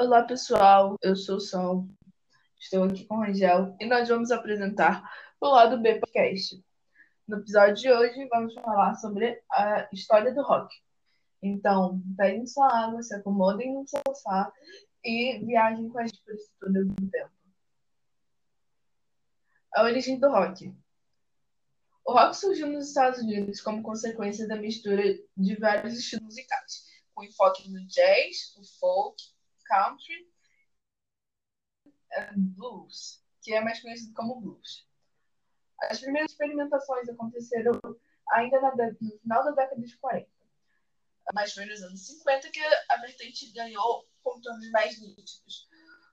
Olá, pessoal. Eu sou o Sol. Estou aqui com o Rangel e nós vamos apresentar o Lado B Podcast. No episódio de hoje, vamos falar sobre a história do rock. Então, peguem sua água, se acomodem no sofá e viajem com a gente por do tempo. A origem do rock. O rock surgiu nos Estados Unidos como consequência da mistura de vários estilos musicais, com enfoque no jazz, o folk, country blues, que é mais conhecido como blues. As primeiras experimentações aconteceram ainda no final da década de 40, mas foi nos anos 50 que a vertente ganhou contornos mais nítidos.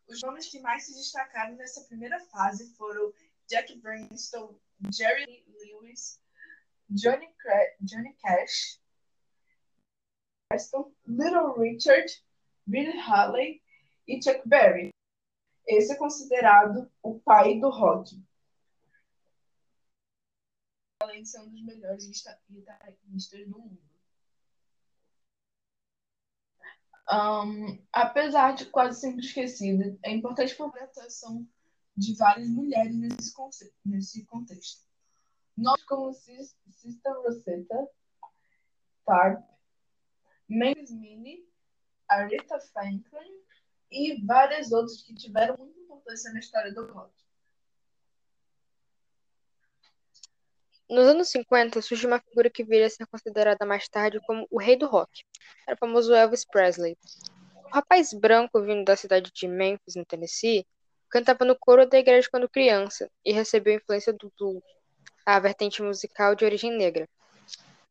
Os nomes que mais se destacaram nessa primeira fase foram Jack Brainston, Jerry Lewis, Johnny, Johnny Cash, Little Richard, Billy Haley e Chuck Berry. Esse é considerado o pai do rock. Além de ser um dos melhores guitarristas do mundo. Um, apesar de quase sempre esquecida, é importante a atuação de várias mulheres nesse, nesse contexto. Nós, como Sister Rosetta, Tarp, Mavis Mini, Aretha Franklin e várias outras que tiveram muita importância na história do rock. Nos anos 50, surgiu uma figura que viria a ser considerada mais tarde como o rei do rock. Era o famoso Elvis Presley. O rapaz branco vindo da cidade de Memphis, no Tennessee, cantava no coro da igreja quando criança e recebeu influência do blues, a vertente musical de origem negra.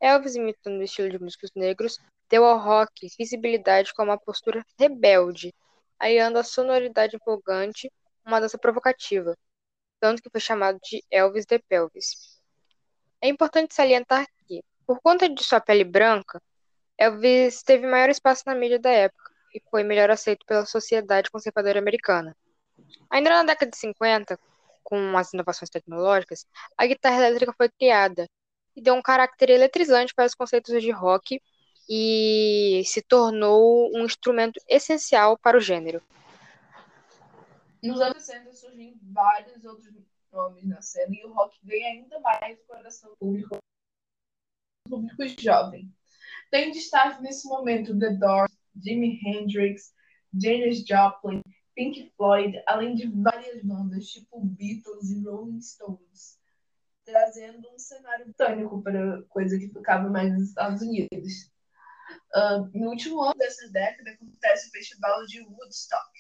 Elvis, imitando o estilo de músicos negros, deu ao rock visibilidade com uma postura rebelde, aliando a sonoridade empolgante uma dança provocativa, tanto que foi chamado de Elvis de Pelvis. É importante salientar que, por conta de sua pele branca, Elvis teve maior espaço na mídia da época e foi melhor aceito pela sociedade conservadora americana. Ainda na década de 50, com as inovações tecnológicas, a guitarra elétrica foi criada e deu um caráter eletrizante para os conceitos de rock e se tornou um instrumento essencial para o gênero. Nos anos 60 surgiram vários outros nomes na cena e o rock ganha ainda mais o coração público, público jovem. Tem destaque nesse momento The Doors, Jimi Hendrix, Janis Joplin, Pink Floyd, além de várias bandas tipo Beatles e Rolling Stones, trazendo um cenário britânico para coisa que ficava mais nos Estados Unidos. Uh, no último ano dessa década acontece o festival de Woodstock,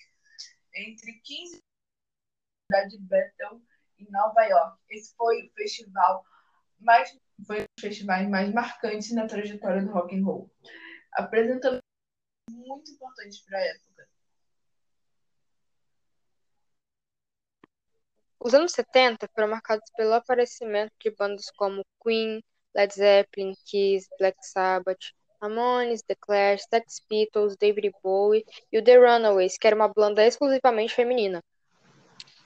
entre 15 e de Bethel em Nova York. Esse foi o festival mais foi um dos festivais mais marcantes na trajetória do rock and roll, apresentando muito importante para a época. Os anos 70 foram marcados pelo aparecimento de bandas como Queen, Led Zeppelin, Kiss, Black Sabbath, Ramones, The Clash, Sex Pistols, David Bowie e o The Runaways, que era uma banda exclusivamente feminina.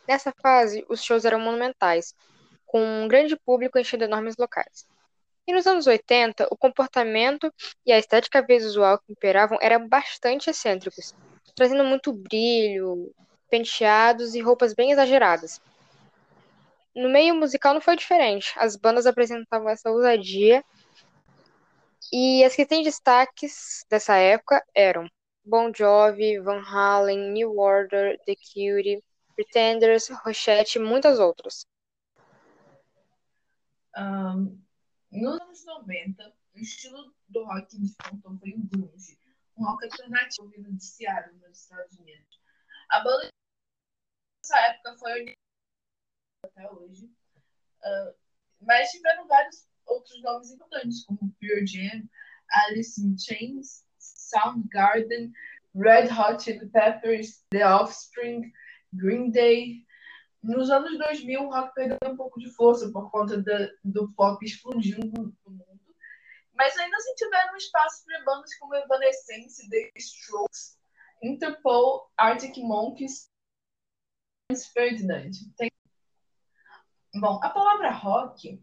Nessa fase, os shows eram monumentais, com um grande público enchendo enormes locais. E nos anos 80, o comportamento e a estética visual que imperavam eram bastante excêntricos, trazendo muito brilho, penteados e roupas bem exageradas. No meio musical não foi diferente. As bandas apresentavam essa ousadia e as que têm destaques dessa época eram Bon Jovi, Van Halen, New Order, The Cure, Pretenders, Rochette e muitas outras. Um, nos anos 90, o estilo do rock despontou foi o grunge, um rock alternativo vindo de Seattle, nos Estados Unidos. A banda nessa época foi até hoje, uh, mas tiveram vários outros nomes importantes, como Pure Jam, Alice in Chains, Soundgarden, Red Hot Chili Peppers, The Offspring, Green Day. Nos anos 2000, o rock perdeu um pouco de força por conta do pop explodindo no mundo, mas ainda assim tiveram espaço para bandas como Evanescence, The Strokes, Interpol, Arctic Monkeys Ferdinand. Tem... Bom, a palavra rock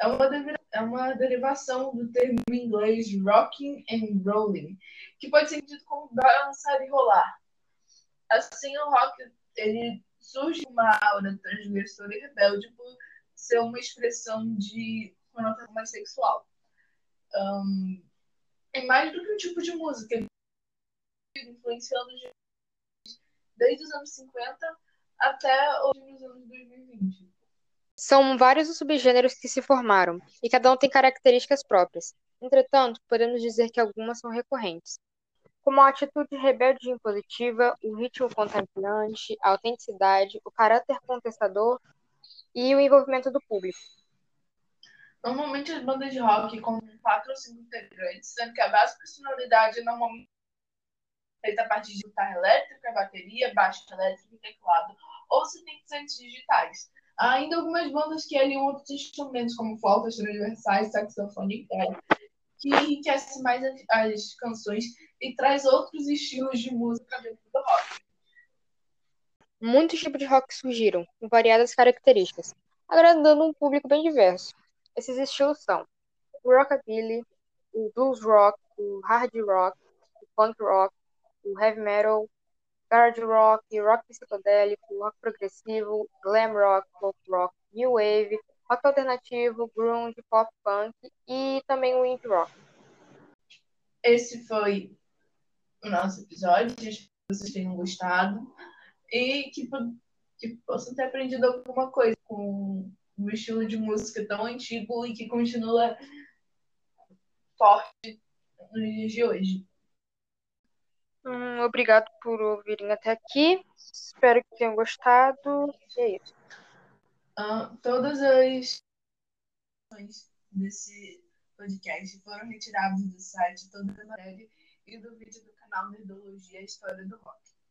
é uma, é uma derivação do termo em inglês rocking and rolling, que pode ser entendido como balançar e rolar. Assim, o rock ele surge uma aura transgressora e rebelde por ser uma expressão de conotação mais sexual. Um, é mais do que um tipo de música, influenciando desde os anos 50 até hoje nos anos 2020. São vários os subgêneros que se formaram, e cada um tem características próprias. Entretanto, podemos dizer que algumas são recorrentes, como a atitude rebelde e impositiva, o ritmo contaminante, a autenticidade, o caráter contestador e o envolvimento do público. Normalmente as bandas de rock contêm quatro ou cinco integrantes, sendo que a base de personalidade é normalmente feita a partir de guitarra elétrica, bateria, baixo elétrico e teclado, ou sintetizantes digitais. Há ainda algumas bandas que aliam outros instrumentos, como flautas transversais, saxofone e guitarra, que enriquece mais as canções e traz outros estilos de música dentro do rock. Muitos tipos de rock surgiram, com variadas características, agradando um público bem diverso. Esses estilos são o rockabilly, o blues rock, o hard rock, o punk rock, o heavy metal, hard rock, rock psicodélico, rock progressivo, glam rock, folk rock, new wave, rock alternativo, grunge, pop punk e também o indie rock. Esse foi o nosso episódio. Espero que vocês tenham gostado e que, que possam ter aprendido alguma coisa com um estilo de música tão antigo e que continua forte nos dias de hoje. Hum, obrigado por ouvirem até aqui. Espero que tenham gostado. E é isso. Uh, todas as desse podcast foram retiradas do site toda a matéria e do vídeo do canal Nerdologia História do Rock.